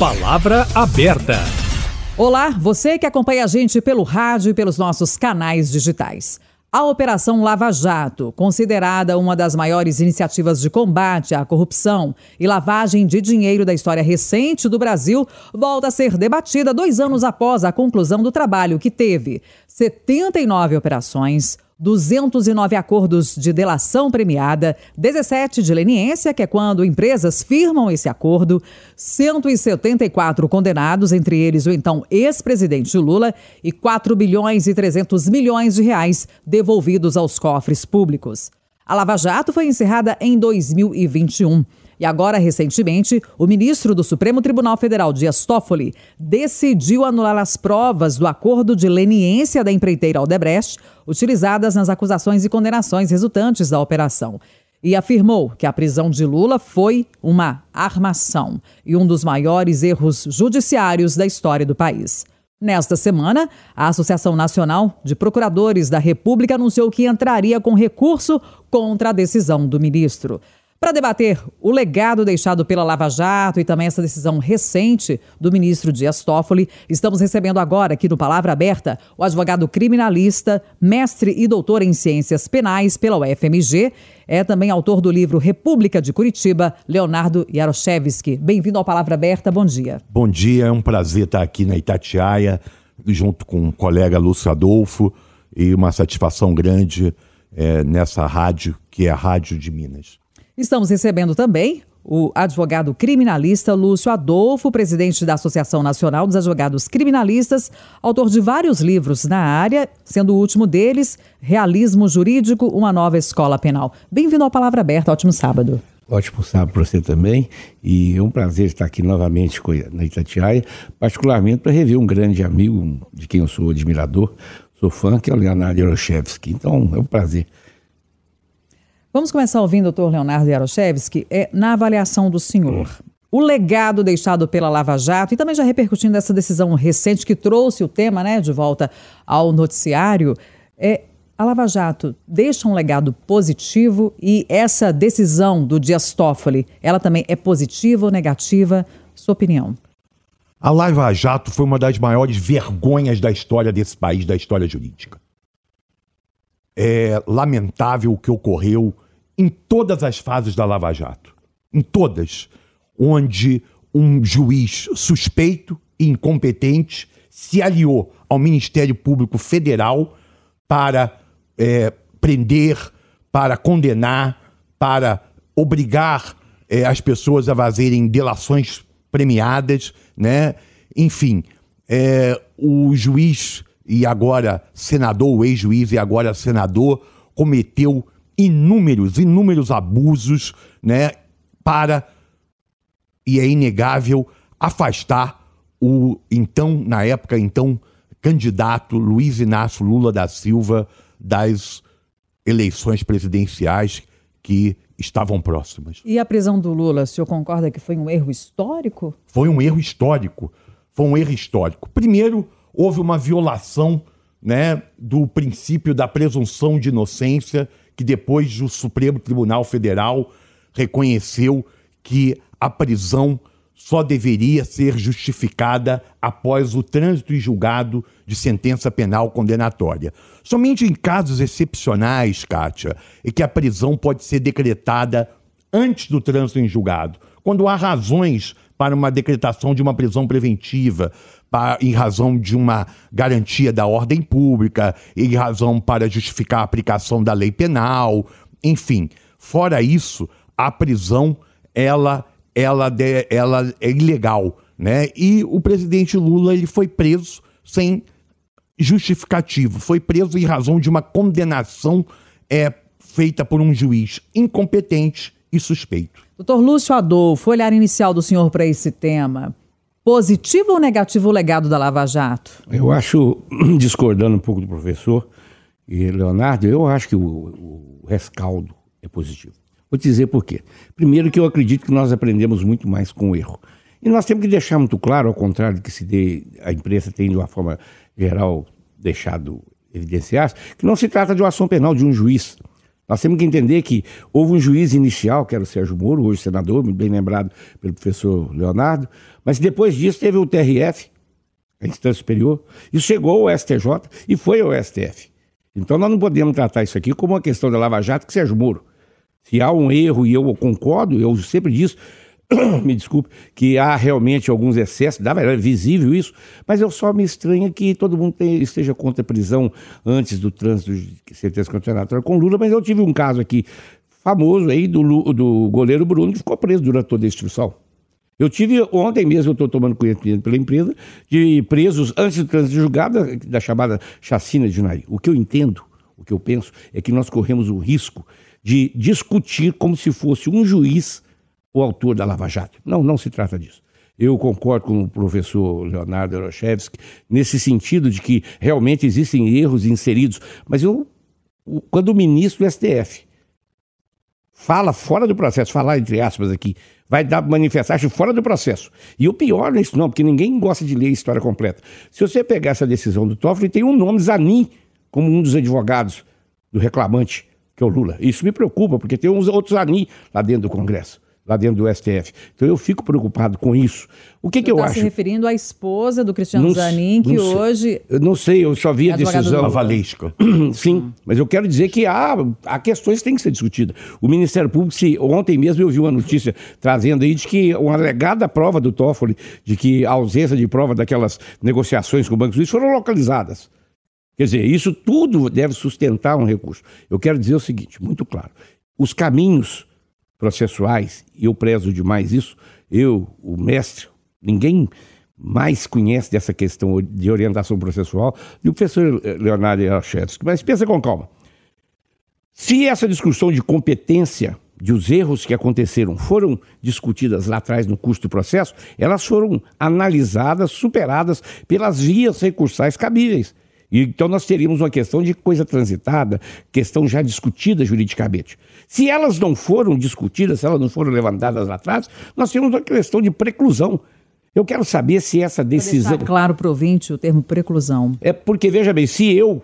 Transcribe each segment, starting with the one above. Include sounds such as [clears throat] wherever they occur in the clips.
Palavra aberta. Olá, você que acompanha a gente pelo rádio e pelos nossos canais digitais. A Operação Lava Jato, considerada uma das maiores iniciativas de combate à corrupção e lavagem de dinheiro da história recente do Brasil, volta a ser debatida dois anos após a conclusão do trabalho que teve 79 operações, 209 acordos de delação premiada, 17 de leniência, que é quando empresas firmam esse acordo, 174 condenados, entre eles o então ex-presidente Lula, e 4 bilhões e 300 milhões de reais devolvidos aos cofres públicos. A Lava Jato foi encerrada em 2021. E agora, recentemente, o ministro do Supremo Tribunal Federal, Dias Toffoli, decidiu anular as provas do acordo de leniência da empreiteira Aldebrecht, utilizadas nas acusações e condenações resultantes da operação. E afirmou que a prisão de Lula foi uma armação e um dos maiores erros judiciários da história do país. Nesta semana, a Associação Nacional de Procuradores da República anunciou que entraria com recurso contra a decisão do ministro. Para debater o legado deixado pela Lava Jato e também essa decisão recente do ministro Dias Toffoli, estamos recebendo agora aqui no Palavra Aberta o advogado criminalista, mestre e doutor em ciências penais pela UFMG, é também autor do livro República de Curitiba, Leonardo Yaroshevski. Bem-vindo ao Palavra Aberta, bom dia. Bom dia, é um prazer estar aqui na Itatiaia, junto com o colega Lúcio Adolfo, e uma satisfação grande é, nessa rádio, que é a Rádio de Minas. Estamos recebendo também o advogado criminalista Lúcio Adolfo, presidente da Associação Nacional dos Advogados Criminalistas, autor de vários livros na área, sendo o último deles Realismo Jurídico, uma nova escola penal. Bem-vindo ao Palavra Aberta, ótimo sábado. Ótimo sábado para você também, e é um prazer estar aqui novamente na Itatiaia, particularmente para rever um grande amigo de quem eu sou admirador, sou fã, que é o Leonardo Yaroshevski. Então, é um prazer Vamos começar ouvindo o doutor Leonardo Yaroshevski. É, na avaliação do senhor, o legado deixado pela Lava Jato e também já repercutindo essa decisão recente que trouxe o tema né, de volta ao noticiário, é, a Lava Jato deixa um legado positivo e essa decisão do Dias Toffoli, ela também é positiva ou negativa? Sua opinião? A Lava Jato foi uma das maiores vergonhas da história desse país, da história jurídica é lamentável o que ocorreu em todas as fases da Lava Jato. Em todas. Onde um juiz suspeito e incompetente se aliou ao Ministério Público Federal para é, prender, para condenar, para obrigar é, as pessoas a fazerem delações premiadas, né? Enfim, é, o juiz e agora senador, o ex-juiz e agora senador, cometeu inúmeros, inúmeros abusos, né, para, e é inegável, afastar o então, na época, então, candidato Luiz Inácio Lula da Silva das eleições presidenciais que estavam próximas. E a prisão do Lula, o senhor concorda que foi um erro histórico? Foi um erro histórico. Foi um erro histórico. Primeiro, houve uma violação né, do princípio da presunção de inocência, que depois o Supremo Tribunal Federal reconheceu que a prisão só deveria ser justificada após o trânsito e julgado de sentença penal condenatória. Somente em casos excepcionais, Kátia, é que a prisão pode ser decretada antes do trânsito em julgado, quando há razões para uma decretação de uma prisão preventiva, para, em razão de uma garantia da ordem pública, em razão para justificar a aplicação da lei penal, enfim. Fora isso, a prisão ela, ela, ela é ilegal, né? E o presidente Lula ele foi preso sem justificativo, foi preso em razão de uma condenação é, feita por um juiz incompetente e suspeito. Doutor Lúcio Adolfo, olhar inicial do senhor para esse tema. Positivo ou negativo o legado da Lava Jato? Eu acho, [clears throat] discordando um pouco do professor e Leonardo, eu acho que o, o rescaldo é positivo. Vou te dizer por quê. Primeiro que eu acredito que nós aprendemos muito mais com o erro. E nós temos que deixar muito claro, ao contrário do que se dê, a imprensa tem de uma forma geral deixado evidenciar, que não se trata de uma ação penal de um juiz. Nós temos que entender que houve um juiz inicial, que era o Sérgio Moro, hoje senador, bem lembrado pelo professor Leonardo, mas depois disso teve o TRF, a instância superior, e chegou ao STJ e foi ao STF. Então nós não podemos tratar isso aqui como uma questão da Lava Jato que Sérgio Moro. Se há um erro, e eu concordo, eu sempre disse, [coughs] me desculpe, que há realmente alguns excessos, é visível isso, mas eu só me estranho que todo mundo tem, esteja contra a prisão antes do trânsito de sentença condenatória com Lula, mas eu tive um caso aqui famoso aí do, do goleiro Bruno que ficou preso durante toda a instrução. Eu tive ontem mesmo, eu estou tomando conhecimento pela empresa, de presos antes do trânsito julgado da, da chamada chacina de Junari. O que eu entendo, o que eu penso, é que nós corremos o risco de discutir como se fosse um juiz o autor da Lava Jato. Não, não se trata disso. Eu concordo com o professor Leonardo Eroshevski nesse sentido de que realmente existem erros inseridos, mas eu, quando o ministro do STF fala fora do processo, falar entre aspas aqui, vai dar manifestagem fora do processo. E o pior não é isso não, porque ninguém gosta de ler a história completa. Se você pegar essa decisão do Toffoli, tem um nome, Zanin, como um dos advogados do reclamante, que é o Lula. Isso me preocupa, porque tem uns outros Zanin lá dentro do Congresso lá dentro do STF. Então eu fico preocupado com isso. O que, que eu tá acho? se referindo à esposa do Cristiano não, Zanin, que hoje. Eu não sei, eu só vi a decisão. A Valesca. [clears throat] Sim, mas eu quero dizer que há, há questões que têm que ser discutidas. O Ministério Público, se, ontem mesmo eu vi uma notícia trazendo aí de que uma alegada prova do Toffoli, de que a ausência de prova daquelas negociações com o Banco Suíço foram localizadas. Quer dizer, isso tudo deve sustentar um recurso. Eu quero dizer o seguinte, muito claro: os caminhos processuais, e eu prezo demais isso, eu, o mestre, ninguém mais conhece dessa questão de orientação processual do o professor Leonardo Yarchevski. Mas pensa com calma. Se essa discussão de competência de os erros que aconteceram foram discutidas lá atrás no curso do processo, elas foram analisadas, superadas pelas vias recursais cabíveis. Então nós teríamos uma questão de coisa transitada, questão já discutida juridicamente. Se elas não foram discutidas, se elas não foram levantadas lá atrás, nós temos uma questão de preclusão. Eu quero saber se essa decisão. claro para o termo preclusão. É porque, veja bem, se eu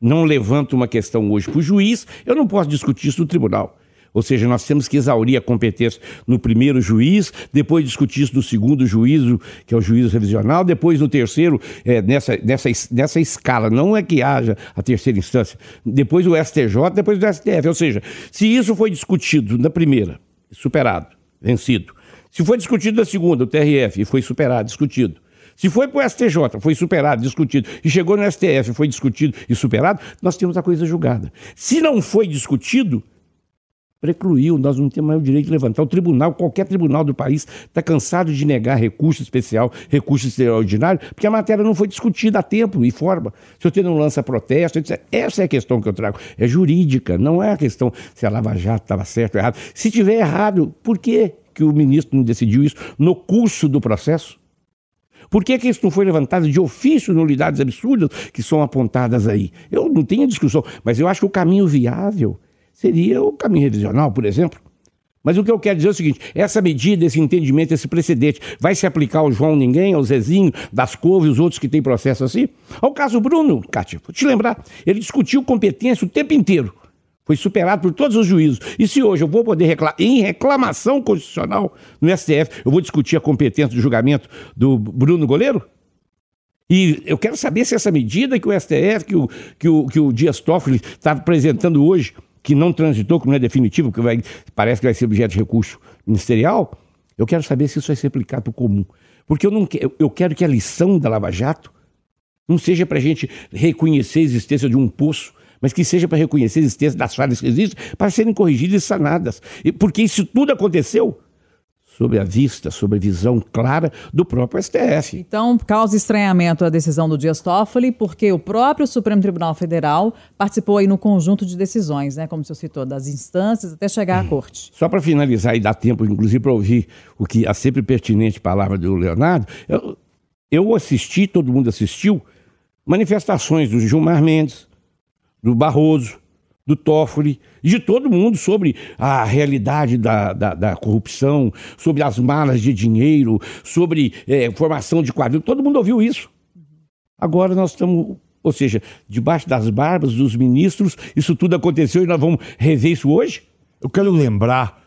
não levanto uma questão hoje para o juiz, eu não posso discutir isso no tribunal. Ou seja, nós temos que exaurir a competência no primeiro juiz, depois discutir isso no segundo juízo, que é o juízo revisional, depois no terceiro, é, nessa, nessa, nessa escala. Não é que haja a terceira instância. Depois o STJ, depois o STF. Ou seja, se isso foi discutido na primeira, superado, vencido. Se foi discutido na segunda, o TRF, e foi superado, discutido. Se foi para o STJ, foi superado, discutido, e chegou no STF, foi discutido e superado, nós temos a coisa julgada. Se não foi discutido, precluiu, nós não temos mais o direito de levantar. O tribunal, qualquer tribunal do país, está cansado de negar recurso especial, recurso extraordinário, porque a matéria não foi discutida a tempo e forma. Se você não lança protesto, essa é a questão que eu trago. É jurídica, não é a questão se a Lava Jato estava certo ou errado. Se tiver errado, por que, que o ministro não decidiu isso no curso do processo? Por que, que isso não foi levantado de ofício nulidades absurdas que são apontadas aí? Eu não tenho discussão, mas eu acho que o caminho viável seria o caminho revisional, por exemplo. Mas o que eu quero dizer é o seguinte: essa medida, esse entendimento, esse precedente, vai se aplicar ao João Ninguém, ao Zezinho, das Couve os outros que têm processo assim? Ao caso Bruno, Cátia, vou te lembrar, ele discutiu competência o tempo inteiro. Foi superado por todos os juízos. E se hoje eu vou poder reclamar, em reclamação constitucional no STF, eu vou discutir a competência do julgamento do Bruno Goleiro? E eu quero saber se essa medida que o STF, que o, que o, que o Dias Toffoli está apresentando hoje, que não transitou, que não é definitivo, que vai, parece que vai ser objeto de recurso ministerial, eu quero saber se isso vai ser aplicado para o comum. Porque eu, não, eu quero que a lição da Lava Jato não seja para a gente reconhecer a existência de um poço, mas que seja para reconhecer a existência das falhas que existem, para serem corrigidas e sanadas. Porque isso tudo aconteceu sob a vista, sob a visão clara do próprio STF. Então, causa estranhamento a decisão do Dias Toffoli, porque o próprio Supremo Tribunal Federal participou aí no conjunto de decisões, né, como o senhor citou, das instâncias até chegar à corte. Só para finalizar e dar tempo, inclusive, para ouvir o que a sempre pertinente palavra do Leonardo, eu, eu assisti, todo mundo assistiu, manifestações do Gilmar Mendes, do Barroso, do Toffoli, de todo mundo sobre a realidade da, da, da corrupção, sobre as malas de dinheiro, sobre é, formação de quadrilha. Todo mundo ouviu isso. Agora nós estamos Ou seja, debaixo das barbas dos ministros, isso tudo aconteceu e nós vamos rever isso hoje? Eu quero lembrar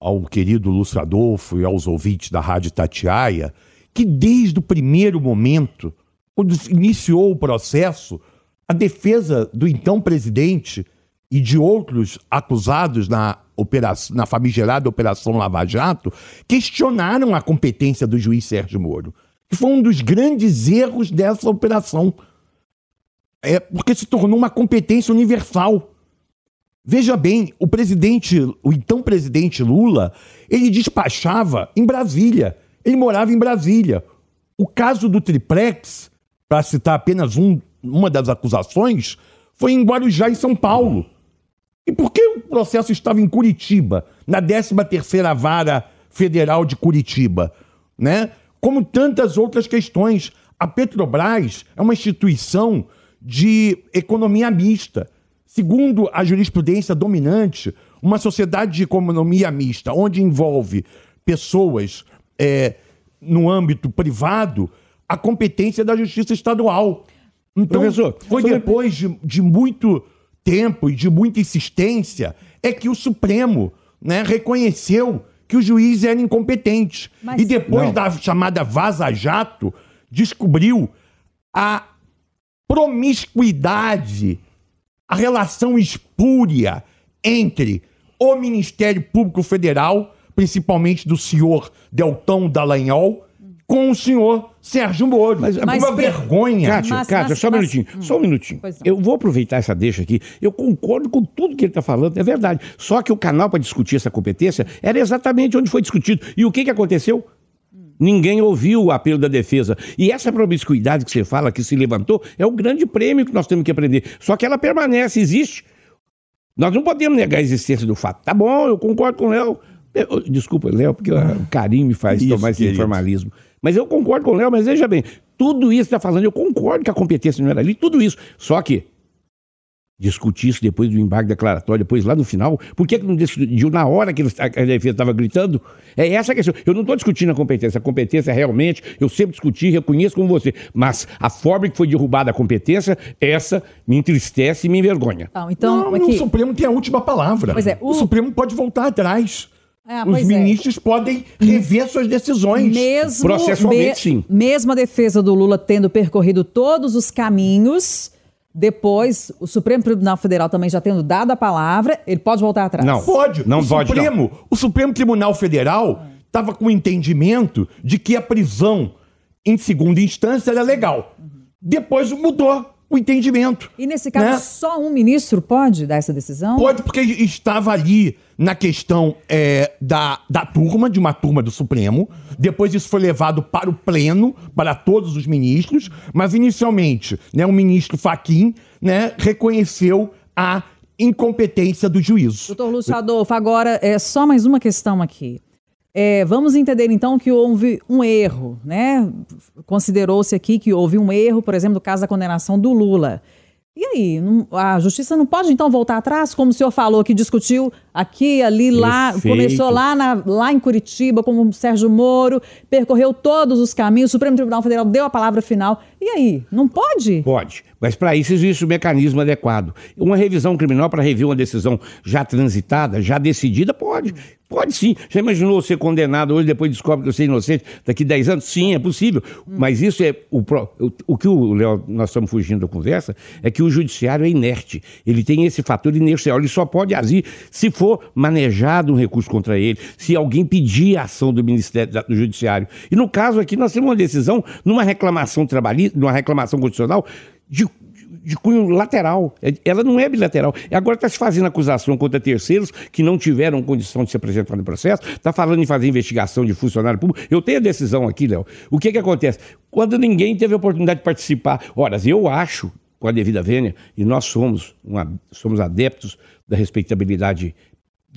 ao querido Lúcio Adolfo e aos ouvintes da Rádio Tatiaia que desde o primeiro momento, quando iniciou o processo, a defesa do então presidente e de outros acusados na, operação, na famigerada Operação Lava Jato questionaram a competência do juiz Sérgio Moro, que foi um dos grandes erros dessa operação. É porque se tornou uma competência universal. Veja bem, o presidente, o então presidente Lula, ele despachava em Brasília. Ele morava em Brasília. O caso do triplex, para citar apenas um, uma das acusações, foi em Guarujá, em São Paulo. E por que o processo estava em Curitiba, na 13ª Vara Federal de Curitiba, né? Como tantas outras questões, a Petrobras é uma instituição de economia mista. Segundo a jurisprudência dominante, uma sociedade de economia mista, onde envolve pessoas é, no âmbito privado, a competência é da justiça estadual. Então, Professor, foi depois de, de muito tempo e de muita insistência é que o Supremo né, reconheceu que o juiz era incompetente. Mas... E depois Não. da chamada Vaza Jato, descobriu a promiscuidade, a relação espúria entre o Ministério Público Federal, principalmente do senhor Deltão Dallagnol, com o senhor Sérgio Moro. Mas, mas uma vergonha. Cátia, mas, Cátia, mas, só um minutinho. Hum, só um minutinho. Eu vou aproveitar essa deixa aqui. Eu concordo com tudo que ele está falando, é verdade. Só que o canal para discutir essa competência era exatamente onde foi discutido. E o que, que aconteceu? Ninguém ouviu o apelo da defesa. E essa promiscuidade que você fala que se levantou é o grande prêmio que nós temos que aprender. Só que ela permanece, existe. Nós não podemos negar a existência do fato. Tá bom, eu concordo com o Léo. Desculpa, Léo, porque o carinho me faz Isso, tomar esse querido. informalismo. Mas eu concordo com o Léo, mas veja bem, tudo isso que está falando, eu concordo que a competência não era ali, tudo isso. Só que discutir isso depois do embarque declaratório, depois lá no final, por que, que não decidiu na hora que a defesa estava gritando? É essa a questão. Eu não estou discutindo a competência. A competência realmente, eu sempre discuti, reconheço com você. Mas a forma que foi derrubada a competência, essa me entristece e me envergonha. Não, então, não, aqui... o Supremo tem a última palavra. Pois é, o... o Supremo pode voltar atrás. É, Os é. ministros é. podem rever suas decisões. Mesmo, Processualmente, me, sim. Mesmo a defesa do Lula tendo percorrido todos os caminhos, depois o Supremo Tribunal Federal também já tendo dado a palavra, ele pode voltar atrás? Não. Pode. Não o pode, Supremo, não. O Supremo Tribunal Federal estava com o entendimento de que a prisão em segunda instância era legal. Depois mudou o entendimento. E nesse caso, né? só um ministro pode dar essa decisão? Pode, porque estava ali na questão é, da, da turma, de uma turma do Supremo. Depois isso foi levado para o pleno, para todos os ministros. Mas inicialmente, né, o ministro Faquim né, reconheceu a incompetência do juízo. Doutor Lúcio Adolfo, agora é só mais uma questão aqui. É, vamos entender então que houve um erro, né? Considerou-se aqui que houve um erro, por exemplo, no caso da condenação do Lula. E aí, não, a justiça não pode então voltar atrás, como o senhor falou, que discutiu aqui, ali, lá, Perfeito. começou lá, na, lá em Curitiba, como o Sérgio Moro, percorreu todos os caminhos, o Supremo Tribunal Federal deu a palavra final. E aí, não pode? Pode, mas para isso existe um mecanismo adequado. Uma revisão criminal para rever uma decisão já transitada, já decidida, pode. Pode sim. Já imaginou ser condenado hoje, depois descobre que você é inocente, daqui 10 anos? Sim, é possível. Hum. Mas isso é. O, o, o que o Léo, nós estamos fugindo da conversa, é que o judiciário é inerte. Ele tem esse fator inercial. Ele só pode agir se for manejado um recurso contra ele, se alguém pedir a ação do Ministério do Judiciário. E no caso aqui, nós temos uma decisão numa reclamação trabalhista, numa reclamação constitucional de de cunho lateral. É, ela não é bilateral. Agora está se fazendo acusação contra terceiros que não tiveram condição de se apresentar no processo, está falando em fazer investigação de funcionário público. Eu tenho a decisão aqui, Léo. O que, que acontece? Quando ninguém teve a oportunidade de participar. Ora, eu acho, com a devida vênia, e nós somos, uma, somos adeptos da respeitabilidade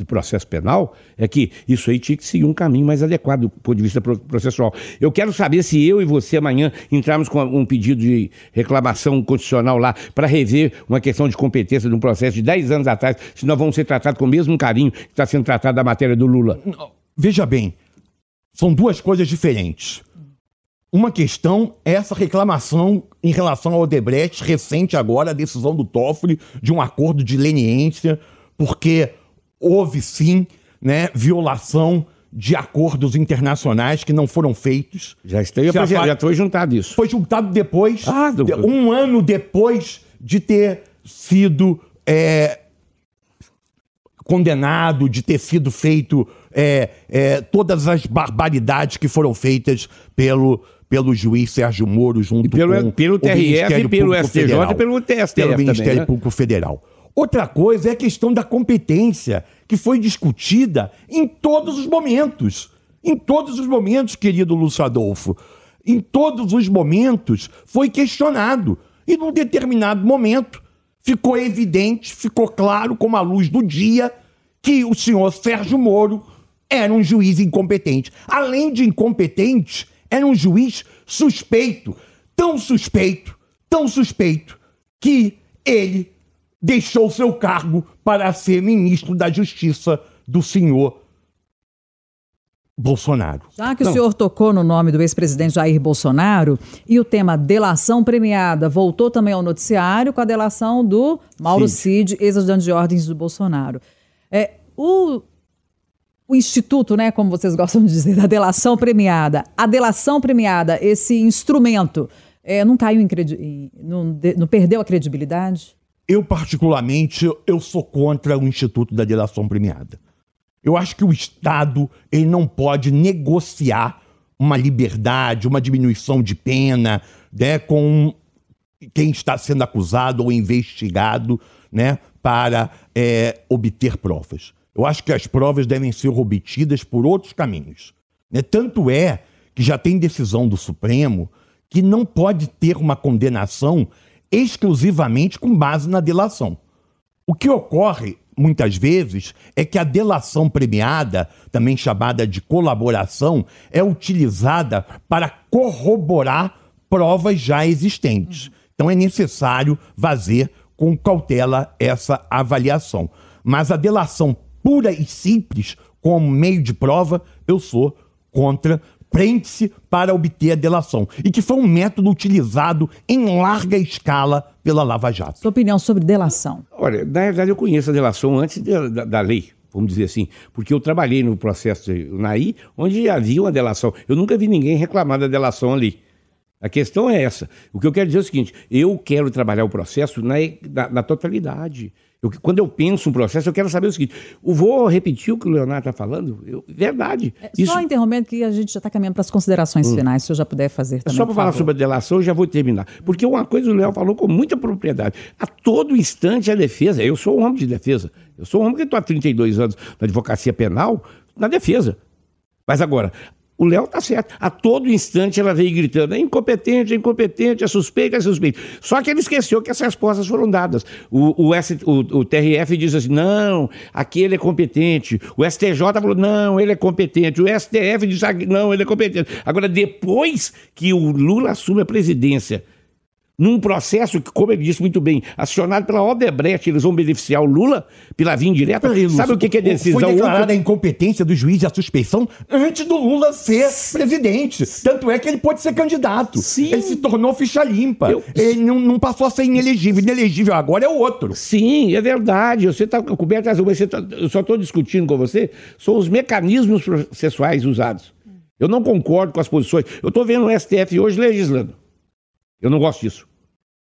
do processo penal é que isso aí tinha que seguir um caminho mais adequado do ponto de vista processual. Eu quero saber se eu e você amanhã entrarmos com um pedido de reclamação constitucional lá para rever uma questão de competência de um processo de 10 anos atrás, se nós vamos ser tratados com o mesmo carinho que está sendo tratado da matéria do Lula. Veja bem, são duas coisas diferentes. uma questão é essa reclamação em relação ao Odebrecht, recente agora, a decisão do Toffoli de um acordo de leniência, porque houve sim né, violação de acordos internacionais que não foram feitos. Já, está, já, já foi juntado isso. Foi juntado depois, Ah, do- um ano depois de ter sido é, condenado, de ter sido feito é, é, todas as barbaridades que foram feitas pelo, pelo juiz Sérgio Moro junto E pelo- com pelo o TRF, Ministério pelo Público STJ e Federal. pelo TSTF Pelo também, Ministério né? Público Federal. Outra coisa é a questão da competência, que foi discutida em todos os momentos. Em todos os momentos, querido Lúcio Adolfo. Em todos os momentos foi questionado. E num determinado momento ficou evidente, ficou claro como a luz do dia, que o senhor Sérgio Moro era um juiz incompetente. Além de incompetente, era um juiz suspeito. Tão suspeito, tão suspeito, que ele deixou seu cargo para ser ministro da Justiça do senhor Bolsonaro. Já que Não, o senhor tocou no nome do ex-presidente Jair Bolsonaro e o tema delação premiada voltou também ao noticiário com a delação do Mauro Cid, ex-ajudante de ordens do Bolsonaro. É, o, o instituto, né, como vocês gostam de dizer, da delação premiada, a delação premiada, esse instrumento, é, não caiu em, credi- em- não, de- não perdeu a credibilidade? Eu, particularmente, eu sou contra o Instituto da Delação Premiada. Eu acho que o Estado ele não pode negociar uma liberdade, uma diminuição de pena né, com quem está sendo acusado ou investigado né, para é, obter provas. Eu acho que as provas devem ser obtidas por outros caminhos. né? Tanto é que já tem decisão do Supremo que não pode ter uma condenação exclusivamente com base na delação. O que ocorre muitas vezes é que a delação premiada, também chamada de colaboração, é utilizada para corroborar provas já existentes. Então é necessário fazer com cautela essa avaliação. Mas a delação pura e simples, como meio de prova, eu sou contra. Prende-se para obter a delação. E que foi um método utilizado em larga escala pela Lava Jato. Sua opinião sobre delação? Olha, na verdade eu conheço a delação antes da, da- da lei, vamos dizer assim, porque eu trabalhei no processo de UNAI, onde havia uma delação. Eu nunca vi ninguém reclamar da delação ali. A questão é essa. O que eu quero dizer é o seguinte: eu quero trabalhar o processo na, na, na totalidade. Eu- quando eu penso um processo, eu quero saber o seguinte: eu vou repetir o que o Leonardo está falando? Eu- verdade. É, Isso- Hum. Só interrompendo que a gente já está caminhando para as considerações finais, se o senhor já puder fazer É também. só para falar sobre a delação, eu já vou terminar. Porque uma coisa o Léo falou com muita propriedade. A todo instante a defesa. Eu sou um homem de defesa. Eu sou um homem que estou há 32 anos na advocacia penal, na defesa. Mas agora, o Léo está certo. A todo instante ela veio gritando: é incompetente, é incompetente, é suspeito, é suspeito. Só que ele esqueceu que as respostas foram dadas. O, o, S- o- o TRF diz assim: não, aquele é competente. O STJ falou: não, ele é competente. O STF diz: não, ele é competente. Agora, depois que o Lula assume a presidência, num processo que, como ele disse muito bem, acionado pela Odebrecht, eles vão beneficiar o Lula pela via indireta. Sabe o que, que é decisão? Foi declarada a incompetência do juiz e a suspeição antes do Lula ser presidente. Tanto é que ele pode ser candidato. Sim. Ele se tornou ficha limpa. Eu- Ele não, não passou a ser inelegível. Inelegível agora é o outro. Sim, é verdade. Você está coberto razão, mas você tá- eu só estou discutindo com você são os mecanismos processuais usados. Eu não concordo com as posições. Eu estou vendo o STF hoje legislando. Eu não gosto disso.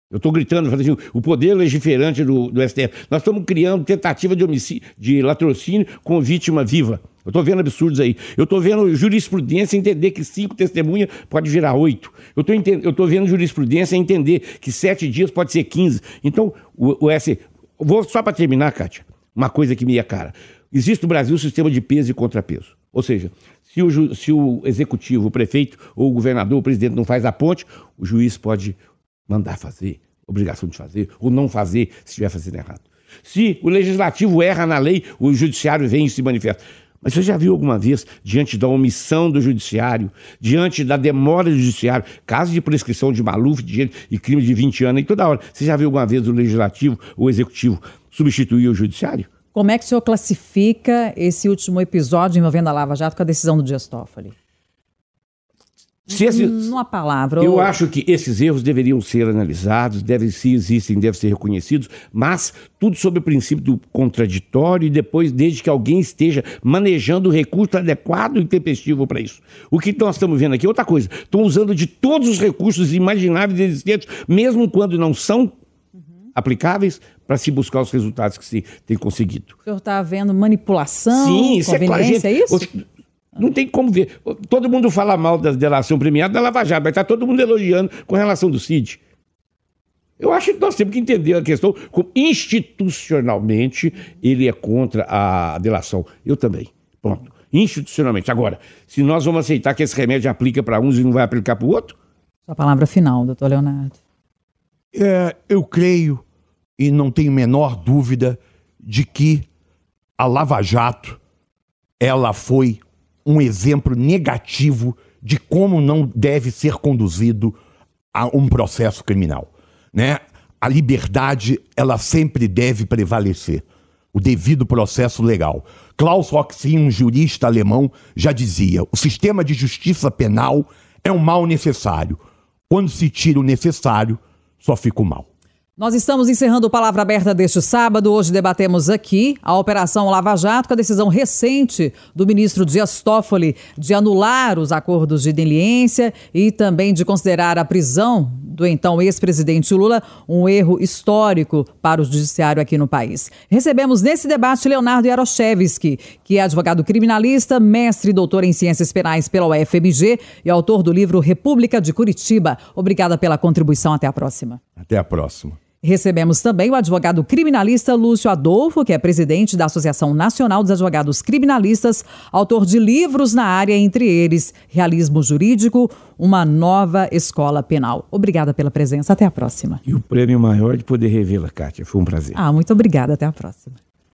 Eu estou gritando, falando assim, o poder legiferante do, do STF. Nós estamos criando tentativa de homicídio, de latrocínio com vítima viva. Eu estou vendo absurdos aí. Eu estou vendo jurisprudência entender que cinco testemunhas pode virar oito. Eu estou vendo jurisprudência entender que sete dias pode ser quinze. Então, o, o S. Vou só para terminar, Kátia, uma coisa que me é cara. Existe no Brasil o sistema de peso e contrapeso. Ou seja, se o, se o executivo, o prefeito ou o governador, o presidente não faz a ponte, o juiz pode mandar fazer, obrigação de fazer, ou não fazer se estiver fazendo errado. Se o legislativo erra na lei, o judiciário vem e se manifesta. Mas você já viu alguma vez, diante da omissão do judiciário, diante da demora do judiciário, caso de prescrição de Maluf de e crime de 20 anos, e toda hora, você já viu alguma vez o legislativo o executivo substituir o judiciário? Como é que o senhor classifica esse último episódio envolvendo a Lava Jato com a decisão do Dias Toffoli? Se esse, Numa palavra. Eu ou... acho que esses erros deveriam ser analisados, devem, se existem, devem ser reconhecidos, mas tudo sob o princípio do contraditório e depois, desde que alguém esteja manejando o recurso adequado e tempestivo para isso. O que nós estamos vendo aqui é outra coisa. Estão usando de todos os recursos imagináveis existentes, mesmo quando não são aplicáveis para se buscar os resultados que se tem conseguido. O senhor está vendo manipulação, Sim, isso é, claro, é isso? Não tem como ver. Todo mundo fala mal da delação premiada da Lava Jato, mas está todo mundo elogiando com relação do CID. Eu acho que nós temos que entender a questão como institucionalmente ele é contra a delação. Eu também. Pronto. Institucionalmente. Agora, se nós vamos aceitar que esse remédio aplica para uns e não vai aplicar para o outro? Sua palavra final, doutor Leonardo. É, eu creio e não tenho menor dúvida de que a Lava Jato ela foi um exemplo negativo de como não deve ser conduzido a um processo criminal, né? A liberdade, ela sempre deve prevalecer, o devido processo legal. Klaus Roxin, um jurista alemão, já dizia: "O sistema de justiça penal é um mal necessário. Quando se tira o necessário, só fica o mal." Nós estamos encerrando o Palavra Aberta deste sábado. Hoje debatemos aqui a Operação Lava Jato, com a decisão recente do ministro Dias Toffoli de anular os acordos de deliência e também de considerar a prisão do então ex-presidente Lula um erro histórico para o judiciário aqui no país. Recebemos nesse debate Leonardo Yaroshevski, que é advogado criminalista, mestre e doutor em ciências penais pela UFMG e autor do livro República de Curitiba. Obrigada pela contribuição. Até a próxima. Até a próxima. Recebemos também o advogado criminalista Lúcio Adolfo, que é presidente da Associação Nacional dos Advogados Criminalistas, autor de livros na área, entre eles Realismo Jurídico, uma nova escola penal. Obrigada pela presença, até a próxima. E o prêmio maior de poder revê-la, Kátia. Foi um prazer. Ah, muito obrigada, até a próxima.